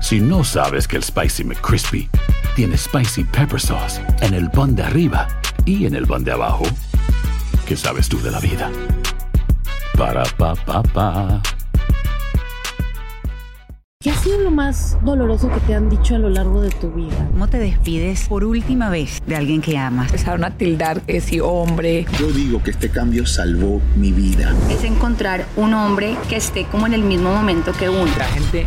Si no sabes que el Spicy McCrispy tiene Spicy Pepper Sauce en el pan de arriba y en el pan de abajo, ¿qué sabes tú de la vida? Para, pa, pa, pa. ¿Qué ha sido lo más doloroso que te han dicho a lo largo de tu vida? ¿Cómo te despides por última vez de alguien que amas? Empezaron a tildar que si hombre. Yo digo que este cambio salvó mi vida. Es encontrar un hombre que esté como en el mismo momento que uno. La gente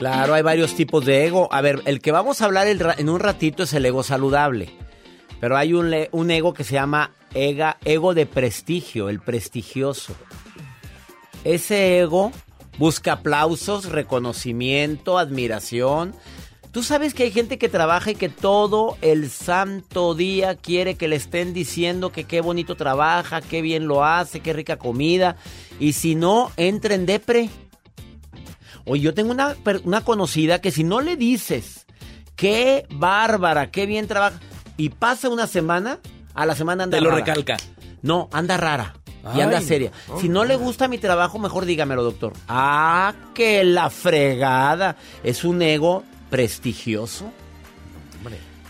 Claro, hay varios tipos de ego. A ver, el que vamos a hablar en un ratito es el ego saludable. Pero hay un, ego que se llama ego de prestigio, el prestigioso. Ese ego busca aplausos, reconocimiento, admiración. Tú sabes que hay gente que trabaja y que todo el santo día quiere que le estén diciendo que qué bonito trabaja, qué bien lo hace, qué rica comida. Y si no, entra en depre. Oye, yo tengo una, una conocida que si no le dices qué bárbara, qué bien trabaja, y pasa una semana, a la semana anda Te lo rara. recalca. No, anda rara. Y Ay, anda seria. si no le gusta mi trabajo, mejor dígamelo, doctor. Ah, que la fregada. Es un ego prestigioso.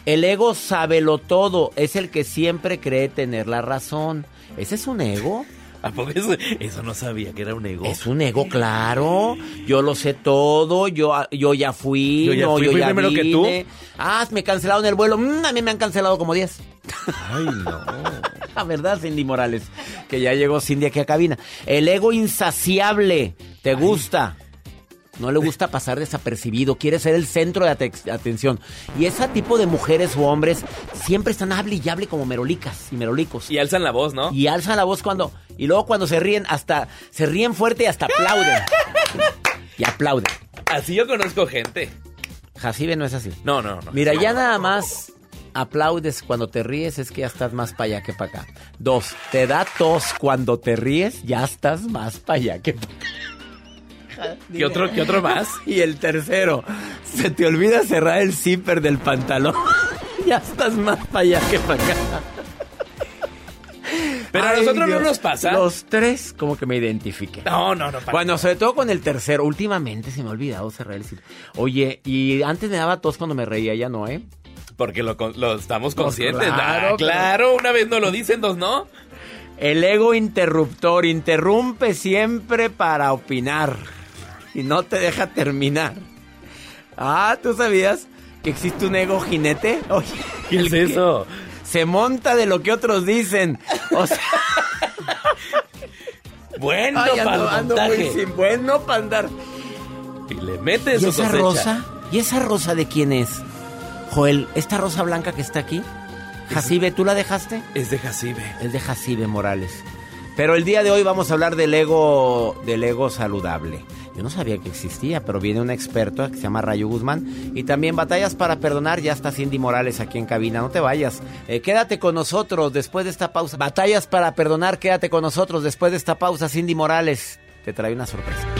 El ego sábelo todo. Es el que siempre cree tener la razón. ¿Ese es un ego? ¿A poco eso, eso no sabía que era un ego? Es un ego, claro. Yo lo sé todo. Yo, yo ya fui. Yo ya no, fui, yo fui ya primero que tú. vine. Ah, me cancelaron el vuelo. Mm, a mí me han cancelado como 10. Ay, no. La verdad, Cindy Morales, que ya llegó Cindy aquí a cabina. El ego insaciable, ¿te gusta? No le gusta pasar desapercibido, quiere ser el centro de ate- atención. Y ese tipo de mujeres o hombres siempre están hable y hable como merolicas y merolicos. Y alzan la voz, ¿no? Y alzan la voz cuando... Y luego cuando se ríen, hasta... Se ríen fuerte y hasta aplauden. Y aplauden. Así yo conozco gente. Jacibe no es así. No, no, no. Mira, ya nada más aplaudes cuando te ríes, es que ya estás más para allá que para acá. Dos, te da tos cuando te ríes, ya estás más para allá que para acá. ¿Qué otro, ¿Qué otro más? Y el tercero, se te olvida cerrar el zipper del pantalón, ya estás más para allá que para acá. Pero a nosotros Dios. no nos pasa. Los tres, como que me identifiqué. No, no, no. para Bueno, sobre todo con el tercero. Últimamente se me ha olvidado cerrar el zipper. Oye, y antes me daba tos cuando me reía, ya no, ¿eh? Porque lo, lo estamos Pues conscientes. claro, Ah, claro, una vez no lo dicen, dos no. El ego interruptor interrumpe siempre para opinar y no te deja terminar. Ah, ¿tú sabías que existe un ego jinete? Oye, ¿Qué es eso? Se monta de lo que otros dicen. O sea, Bueno, ay, para ando, el ando muy montaje. sin bueno para andar. Y le mete ¿Y su esa cosecha. rosa? ¿Y esa rosa de quién es? Joel, ¿esta rosa blanca que está aquí? Jacibe, ¿tú la dejaste? Es de Jacibe. Es de Jacibe Morales. Pero el día de hoy vamos a hablar del ego, del ego saludable. Yo no sabía que existía, pero viene un experto que se llama Rayo Guzmán. Y también Batallas para Perdonar, ya está Cindy Morales aquí en cabina. No te vayas. Eh, quédate con nosotros después de esta pausa. Batallas para Perdonar, quédate con nosotros después de esta pausa. Cindy Morales te trae una sorpresa.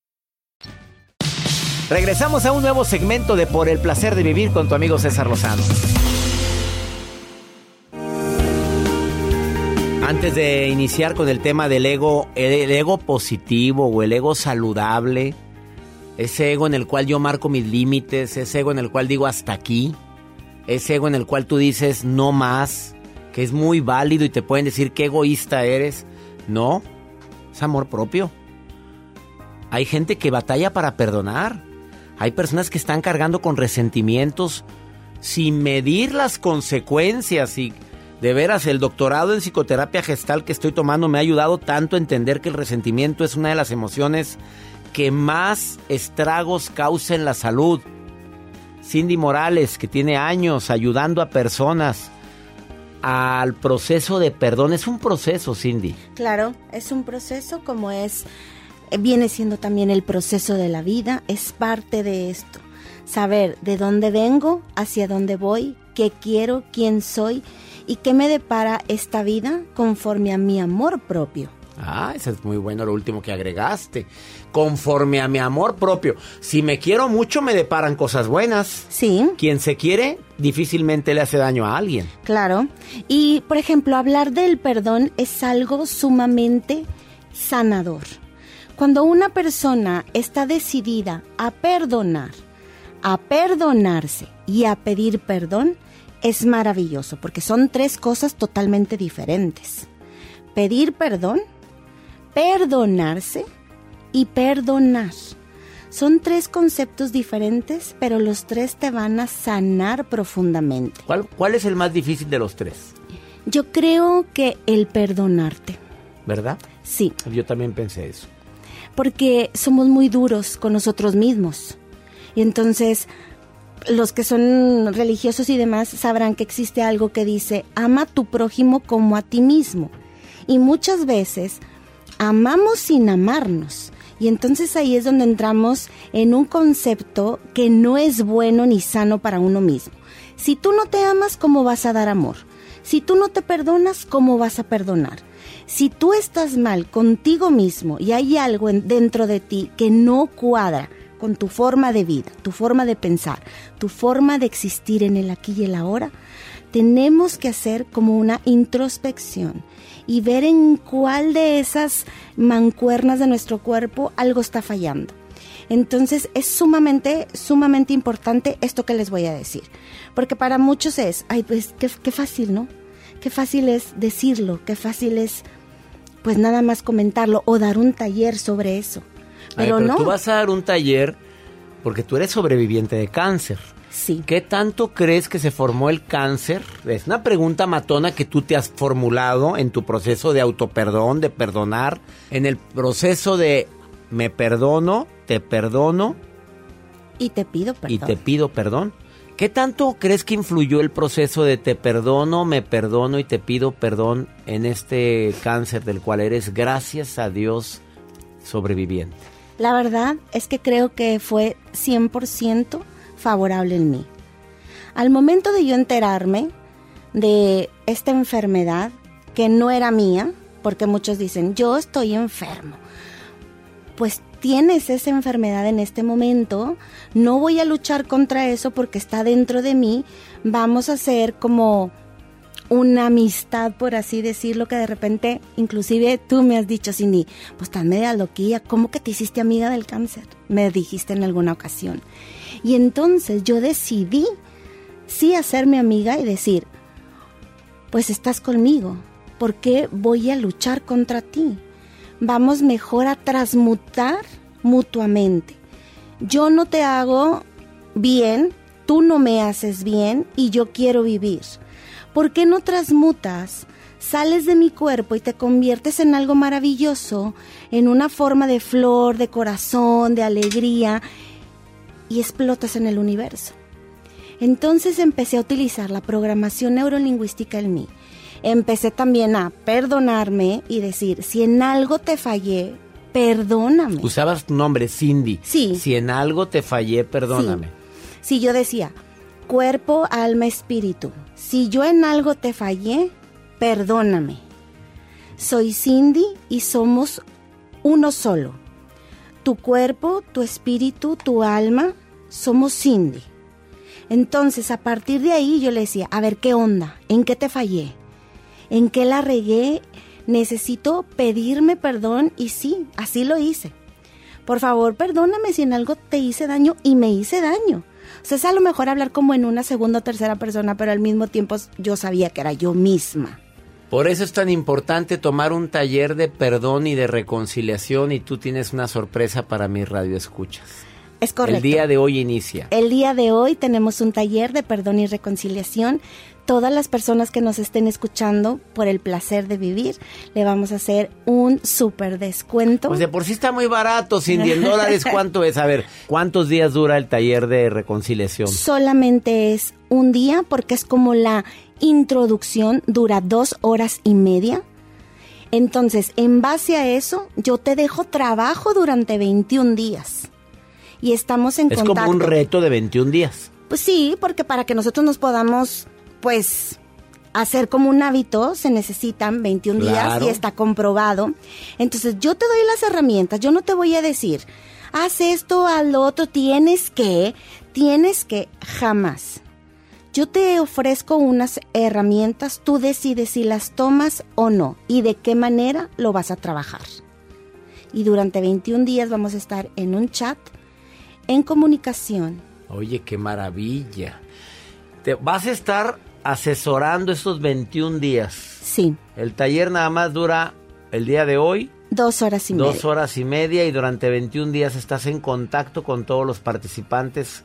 Regresamos a un nuevo segmento de Por el placer de vivir con tu amigo César Lozano. Antes de iniciar con el tema del ego, el ego positivo o el ego saludable, ese ego en el cual yo marco mis límites, ese ego en el cual digo hasta aquí, ese ego en el cual tú dices no más, que es muy válido y te pueden decir qué egoísta eres. No, es amor propio. Hay gente que batalla para perdonar. Hay personas que están cargando con resentimientos sin medir las consecuencias y de veras el doctorado en psicoterapia gestal que estoy tomando me ha ayudado tanto a entender que el resentimiento es una de las emociones que más estragos causa en la salud. Cindy Morales, que tiene años ayudando a personas al proceso de perdón, es un proceso, Cindy. Claro, es un proceso como es viene siendo también el proceso de la vida, es parte de esto. Saber de dónde vengo, hacia dónde voy, qué quiero, quién soy y qué me depara esta vida conforme a mi amor propio. Ah, eso es muy bueno lo último que agregaste. Conforme a mi amor propio. Si me quiero mucho, me deparan cosas buenas. Sí. Quien se quiere, difícilmente le hace daño a alguien. Claro. Y, por ejemplo, hablar del perdón es algo sumamente sanador. Cuando una persona está decidida a perdonar, a perdonarse y a pedir perdón, es maravilloso porque son tres cosas totalmente diferentes. Pedir perdón, perdonarse y perdonar. Son tres conceptos diferentes, pero los tres te van a sanar profundamente. ¿Cuál, cuál es el más difícil de los tres? Yo creo que el perdonarte. ¿Verdad? Sí. Yo también pensé eso porque somos muy duros con nosotros mismos. Y entonces los que son religiosos y demás sabrán que existe algo que dice, ama a tu prójimo como a ti mismo. Y muchas veces amamos sin amarnos. Y entonces ahí es donde entramos en un concepto que no es bueno ni sano para uno mismo. Si tú no te amas, ¿cómo vas a dar amor? Si tú no te perdonas, ¿cómo vas a perdonar? Si tú estás mal contigo mismo y hay algo dentro de ti que no cuadra con tu forma de vida, tu forma de pensar, tu forma de existir en el aquí y el ahora, tenemos que hacer como una introspección y ver en cuál de esas mancuernas de nuestro cuerpo algo está fallando. Entonces es sumamente, sumamente importante esto que les voy a decir. Porque para muchos es, ay, pues qué, qué fácil, ¿no? Qué fácil es decirlo, qué fácil es pues nada más comentarlo o dar un taller sobre eso. Pero, Ay, pero no. Tú vas a dar un taller porque tú eres sobreviviente de cáncer. Sí. ¿Qué tanto crees que se formó el cáncer? Es una pregunta matona que tú te has formulado en tu proceso de autoperdón, de perdonar, en el proceso de me perdono, te perdono y te pido perdón. y te pido perdón. ¿Qué tanto crees que influyó el proceso de te perdono, me perdono y te pido perdón en este cáncer del cual eres, gracias a Dios, sobreviviente? La verdad es que creo que fue 100% favorable en mí. Al momento de yo enterarme de esta enfermedad, que no era mía, porque muchos dicen, yo estoy enfermo, pues tienes esa enfermedad en este momento, no voy a luchar contra eso porque está dentro de mí, vamos a hacer como una amistad, por así decirlo, que de repente, inclusive tú me has dicho, Cindy, pues estás media loquilla, ¿cómo que te hiciste amiga del cáncer? Me dijiste en alguna ocasión. Y entonces yo decidí sí hacerme amiga y decir, pues estás conmigo, ¿por qué voy a luchar contra ti? Vamos mejor a transmutar mutuamente. Yo no te hago bien, tú no me haces bien y yo quiero vivir. ¿Por qué no transmutas? Sales de mi cuerpo y te conviertes en algo maravilloso, en una forma de flor, de corazón, de alegría, y explotas en el universo. Entonces empecé a utilizar la programación neurolingüística en mí. Empecé también a perdonarme y decir, si en algo te fallé, perdóname. Usabas tu nombre, Cindy. Sí. Si en algo te fallé, perdóname. Si yo decía, cuerpo, alma, espíritu. Si yo en algo te fallé, perdóname. Soy Cindy y somos uno solo. Tu cuerpo, tu espíritu, tu alma, somos Cindy. Entonces, a partir de ahí yo le decía, a ver, ¿qué onda? ¿En qué te fallé? ¿En qué la regué? Necesito pedirme perdón y sí, así lo hice. Por favor, perdóname si en algo te hice daño y me hice daño. O sea, es a lo mejor hablar como en una segunda o tercera persona, pero al mismo tiempo yo sabía que era yo misma. Por eso es tan importante tomar un taller de perdón y de reconciliación y tú tienes una sorpresa para mi radio escuchas. Es correcto. El día de hoy inicia. El día de hoy tenemos un taller de perdón y reconciliación. Todas las personas que nos estén escuchando por el placer de vivir, le vamos a hacer un súper descuento. Pues de por sí está muy barato, sin 10 dólares. ¿Cuánto es? A ver, ¿cuántos días dura el taller de reconciliación? Solamente es un día porque es como la introducción, dura dos horas y media. Entonces, en base a eso, yo te dejo trabajo durante 21 días. Y estamos en es contacto. como un reto de 21 días. Pues sí, porque para que nosotros nos podamos, pues, hacer como un hábito, se necesitan 21 días y está comprobado. Entonces, yo te doy las herramientas, yo no te voy a decir, haz esto, haz lo otro, tienes que, tienes que, jamás. Yo te ofrezco unas herramientas, tú decides si las tomas o no y de qué manera lo vas a trabajar. Y durante 21 días vamos a estar en un chat, en comunicación. Oye, qué maravilla. Te vas a estar asesorando estos 21 días. Sí. El taller nada más dura el día de hoy. Dos horas y dos media. horas y media y durante 21 días estás en contacto con todos los participantes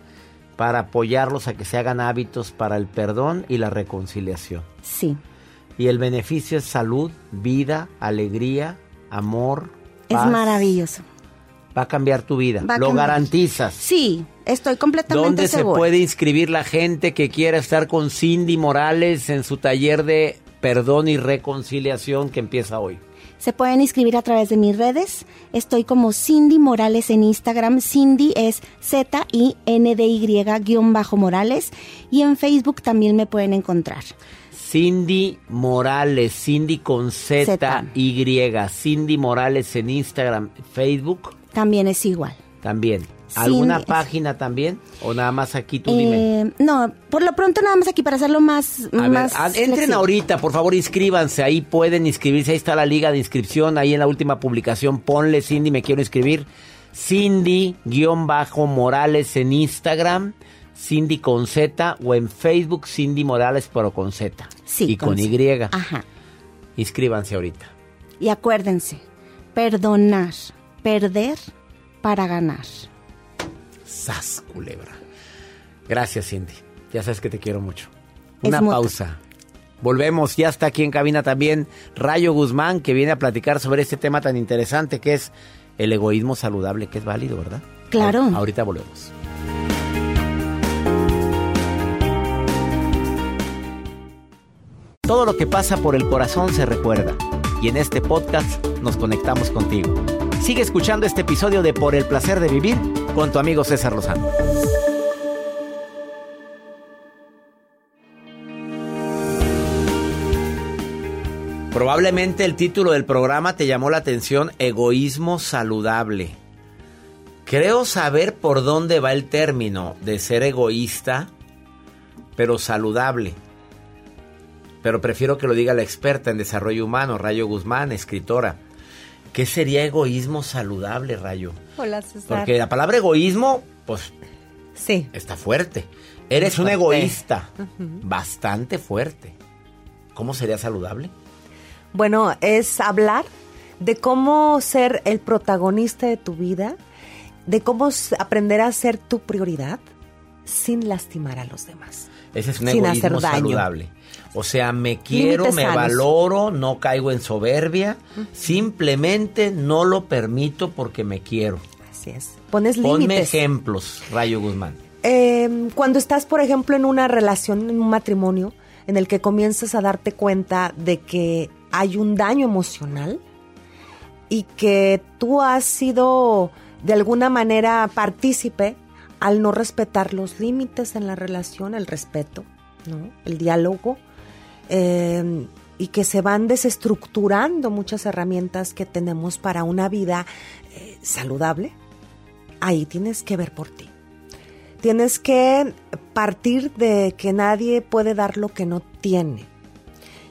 para apoyarlos a que se hagan hábitos para el perdón y la reconciliación. Sí. Y el beneficio es salud, vida, alegría, amor. Es maravilloso. Va a cambiar tu vida. Va a Lo garantizas. Sí, estoy completamente ¿Dónde se puede inscribir la gente que quiera estar con Cindy Morales en su taller de perdón y reconciliación que empieza hoy? Se pueden inscribir a través de mis redes. Estoy como Cindy Morales en Instagram. Cindy es Z-I-N-D-Y-Morales. Y en Facebook también me pueden encontrar. Cindy Morales, Cindy con Z. Y, Cindy Morales en Instagram, Facebook También es igual. también. ¿Alguna página también? ¿O nada más aquí tú dime? Eh, no, por lo pronto nada más aquí para hacerlo más... A más entren flexible. ahorita, por favor, inscríbanse. Ahí pueden inscribirse. Ahí está la liga de inscripción. Ahí en la última publicación, ponle Cindy, me quiero inscribir. Cindy-Morales en Instagram. Cindy con Z. O en Facebook, Cindy Morales, pero con Z. Sí, Y con, con Y. Ajá. Inscríbanse ahorita. Y acuérdense, perdonar, perder para ganar. Sas, culebra. Gracias, Cindy. Ya sabes que te quiero mucho. Una pausa. Volvemos, ya está aquí en cabina también Rayo Guzmán, que viene a platicar sobre este tema tan interesante que es el egoísmo saludable, que es válido, ¿verdad? Claro. Ahor- Ahorita volvemos. Todo lo que pasa por el corazón se recuerda. Y en este podcast nos conectamos contigo. Sigue escuchando este episodio de Por el placer de vivir con tu amigo César Lozano. Probablemente el título del programa te llamó la atención, Egoísmo saludable. Creo saber por dónde va el término de ser egoísta, pero saludable. pero prefiero que lo diga la experta en desarrollo humano, Rayo Guzmán, escritora. ¿Qué sería egoísmo saludable, Rayo? Hola, César. Porque la palabra egoísmo, pues, sí. está fuerte. Eres Es un egoísta, bastante fuerte. ¿Cómo sería saludable? Bueno, es hablar de cómo ser el protagonista de tu vida, de cómo aprender a ser tu prioridad sin lastimar a los demás. Ese es un Sin hacer egoísmo daño. saludable. O sea, me quiero, Límites me sanos. valoro, no caigo en soberbia, simplemente no lo permito porque me quiero. Así es. Pones Ponme límites. ejemplos, Rayo Guzmán. Eh, cuando estás, por ejemplo, en una relación, en un matrimonio, en el que comienzas a darte cuenta de que hay un daño emocional y que tú has sido de alguna manera partícipe al no respetar los límites en la relación, el respeto, ¿no? el diálogo, eh, y que se van desestructurando muchas herramientas que tenemos para una vida eh, saludable, ahí tienes que ver por ti. Tienes que partir de que nadie puede dar lo que no tiene.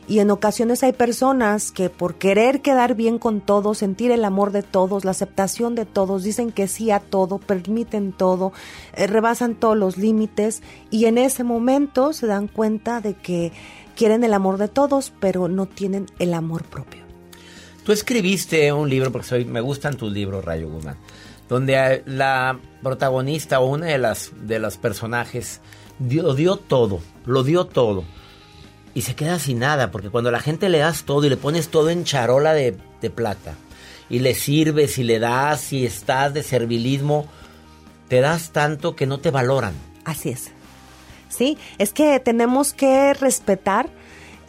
Y en ocasiones hay personas que por querer quedar bien con todos, sentir el amor de todos, la aceptación de todos, dicen que sí a todo, permiten todo, eh, rebasan todos los límites y en ese momento se dan cuenta de que quieren el amor de todos, pero no tienen el amor propio. Tú escribiste un libro, porque soy, me gustan tus libros, Rayo Guzmán, donde la protagonista o una de las, de los personajes dio, dio todo, lo dio todo. Y se queda sin nada, porque cuando a la gente le das todo y le pones todo en charola de, de plata, y le sirves y le das y estás de servilismo, te das tanto que no te valoran. Así es. Sí, es que tenemos que respetar.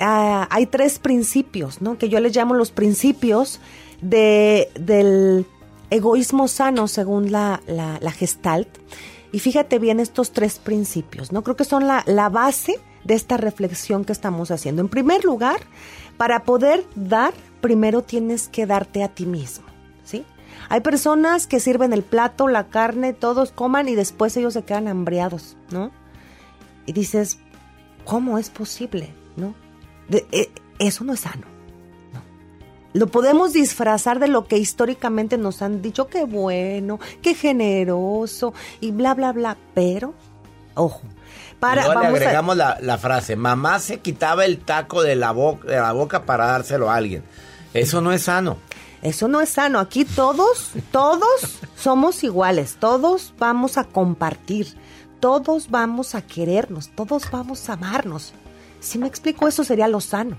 ah, hay tres principios, ¿no? Que yo les llamo los principios de, del egoísmo sano, según la, la, la Gestalt. Y fíjate bien estos tres principios, ¿no? Creo que son la, la base de esta reflexión que estamos haciendo. En primer lugar, para poder dar, primero tienes que darte a ti mismo, ¿sí? Hay personas que sirven el plato, la carne, todos coman y después ellos se quedan hambriados, ¿no? Y dices, ¿cómo es posible? ¿No? De- eh, eso no es sano. ¿no? Lo podemos disfrazar de lo que históricamente nos han dicho, qué bueno, qué generoso y bla, bla, bla. Pero, ojo, para, le vamos a- agregamos la, la frase, mamá se quitaba el taco de la, bo- de la boca para dárselo a alguien. Eso no es sano. Eso no es sano. Aquí todos, todos somos iguales. Todos vamos a compartir. Todos vamos a querernos. Todos vamos a amarnos. Si me explico, eso sería lo sano,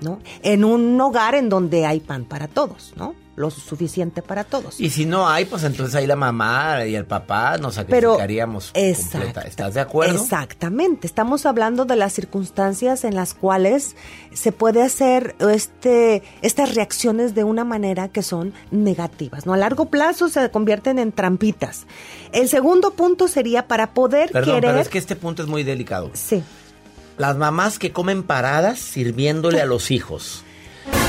¿no? En un hogar en donde hay pan para todos, ¿no? Lo suficiente para todos. Y si no hay, pues entonces ahí la mamá y el papá nos Pero- sacrificaríamos Exacto. completa. ¿Estás de acuerdo? Exactamente. Estamos hablando de las circunstancias en las cuales se puede hacer este, estas reacciones de una manera que son negativas. ¿no? A largo plazo se convierten en trampitas. El segundo punto sería para poder Perdón, querer. pero es que este punto es muy delicado. Sí. Las mamás que comen paradas sirviéndole a los hijos.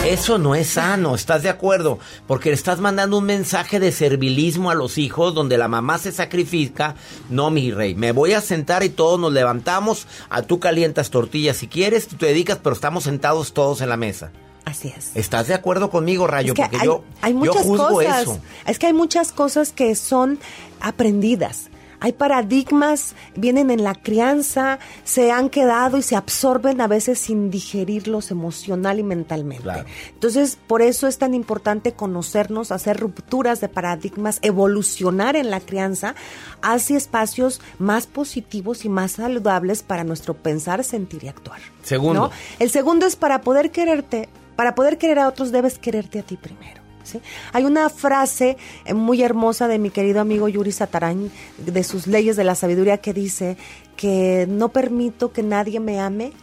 Eso no es sano, ¿estás de acuerdo? Porque le estás mandando un mensaje de servilismo a los hijos donde la mamá se sacrifica. No, mi rey, me voy a sentar y todos nos levantamos. A tú calientas tortillas si quieres, tú te dedicas, pero estamos sentados todos en la mesa. Así es. ¿Estás de acuerdo conmigo, Rayo? Es que Porque hay, yo, hay yo juzgo cosas. eso. Es que hay muchas cosas que son aprendidas. Hay paradigmas, vienen en la crianza, se han quedado y se absorben a veces sin digerirlos emocional y mentalmente. Entonces, por eso es tan importante conocernos, hacer rupturas de paradigmas, evolucionar en la crianza hacia espacios más positivos y más saludables para nuestro pensar, sentir y actuar. Segundo. ¿no? El segundo es para poder quererte, para poder querer a otros debes quererte a ti primero. ¿Sí? Hay una frase eh, muy hermosa de mi querido amigo Yuri Satarán, de sus leyes de la sabiduría, que dice que no permito que nadie me ame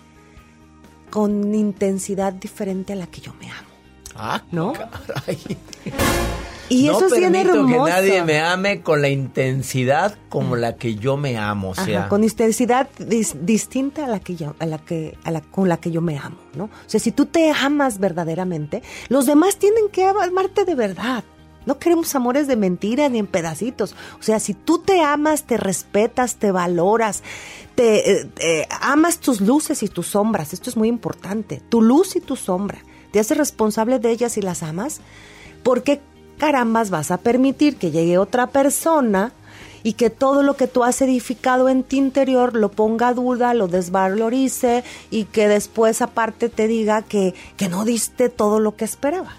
con intensidad diferente a la que yo me amo. Ah, ¿No? caray. Y no eso es bien permito hermoso. que nadie me ame con la intensidad como la que yo me amo. O Ajá, sea, con intensidad dis- distinta a la que yo, a la que, a la, con la que yo me amo, ¿no? O sea, si tú te amas verdaderamente, los demás tienen que amarte de verdad. No queremos amores de mentira ni en pedacitos. O sea, si tú te amas, te respetas, te valoras, te eh, eh, amas tus luces y tus sombras. Esto es muy importante. Tu luz y tu sombra. Te haces responsable de ellas y las amas. ¿Por qué carambas vas a permitir que llegue otra persona y que todo lo que tú has edificado en ti interior lo ponga a duda, lo desvalorice y que después aparte te diga que, que no diste todo lo que esperaba?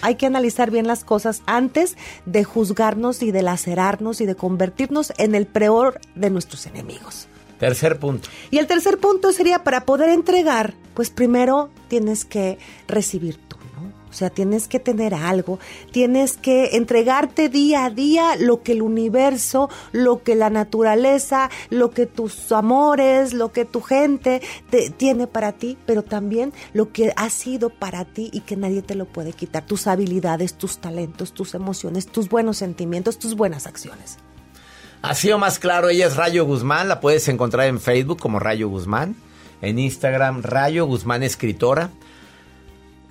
Hay que analizar bien las cosas antes de juzgarnos y de lacerarnos y de convertirnos en el peor de nuestros enemigos. Tercer punto. Y el tercer punto sería para poder entregar, pues primero tienes que recibir. O sea, tienes que tener algo, tienes que entregarte día a día lo que el universo, lo que la naturaleza, lo que tus amores, lo que tu gente te, tiene para ti, pero también lo que ha sido para ti y que nadie te lo puede quitar, tus habilidades, tus talentos, tus emociones, tus buenos sentimientos, tus buenas acciones. Así o más claro, ella es Rayo Guzmán, la puedes encontrar en Facebook como Rayo Guzmán, en Instagram Rayo Guzmán Escritora.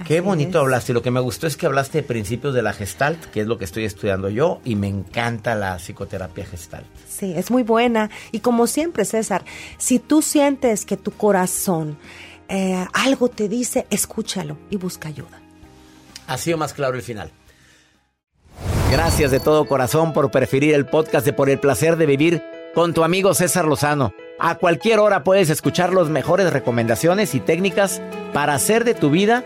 Qué bonito hablaste. Lo que me gustó es que hablaste de principios de la Gestalt, que es lo que estoy estudiando yo, y me encanta la psicoterapia Gestalt. Sí, es muy buena. Y como siempre, César, si tú sientes que tu corazón eh, algo te dice, escúchalo y busca ayuda. Ha sido más claro el final. Gracias de todo corazón por preferir el podcast de Por el placer de vivir con tu amigo César Lozano. A cualquier hora puedes escuchar las mejores recomendaciones y técnicas para hacer de tu vida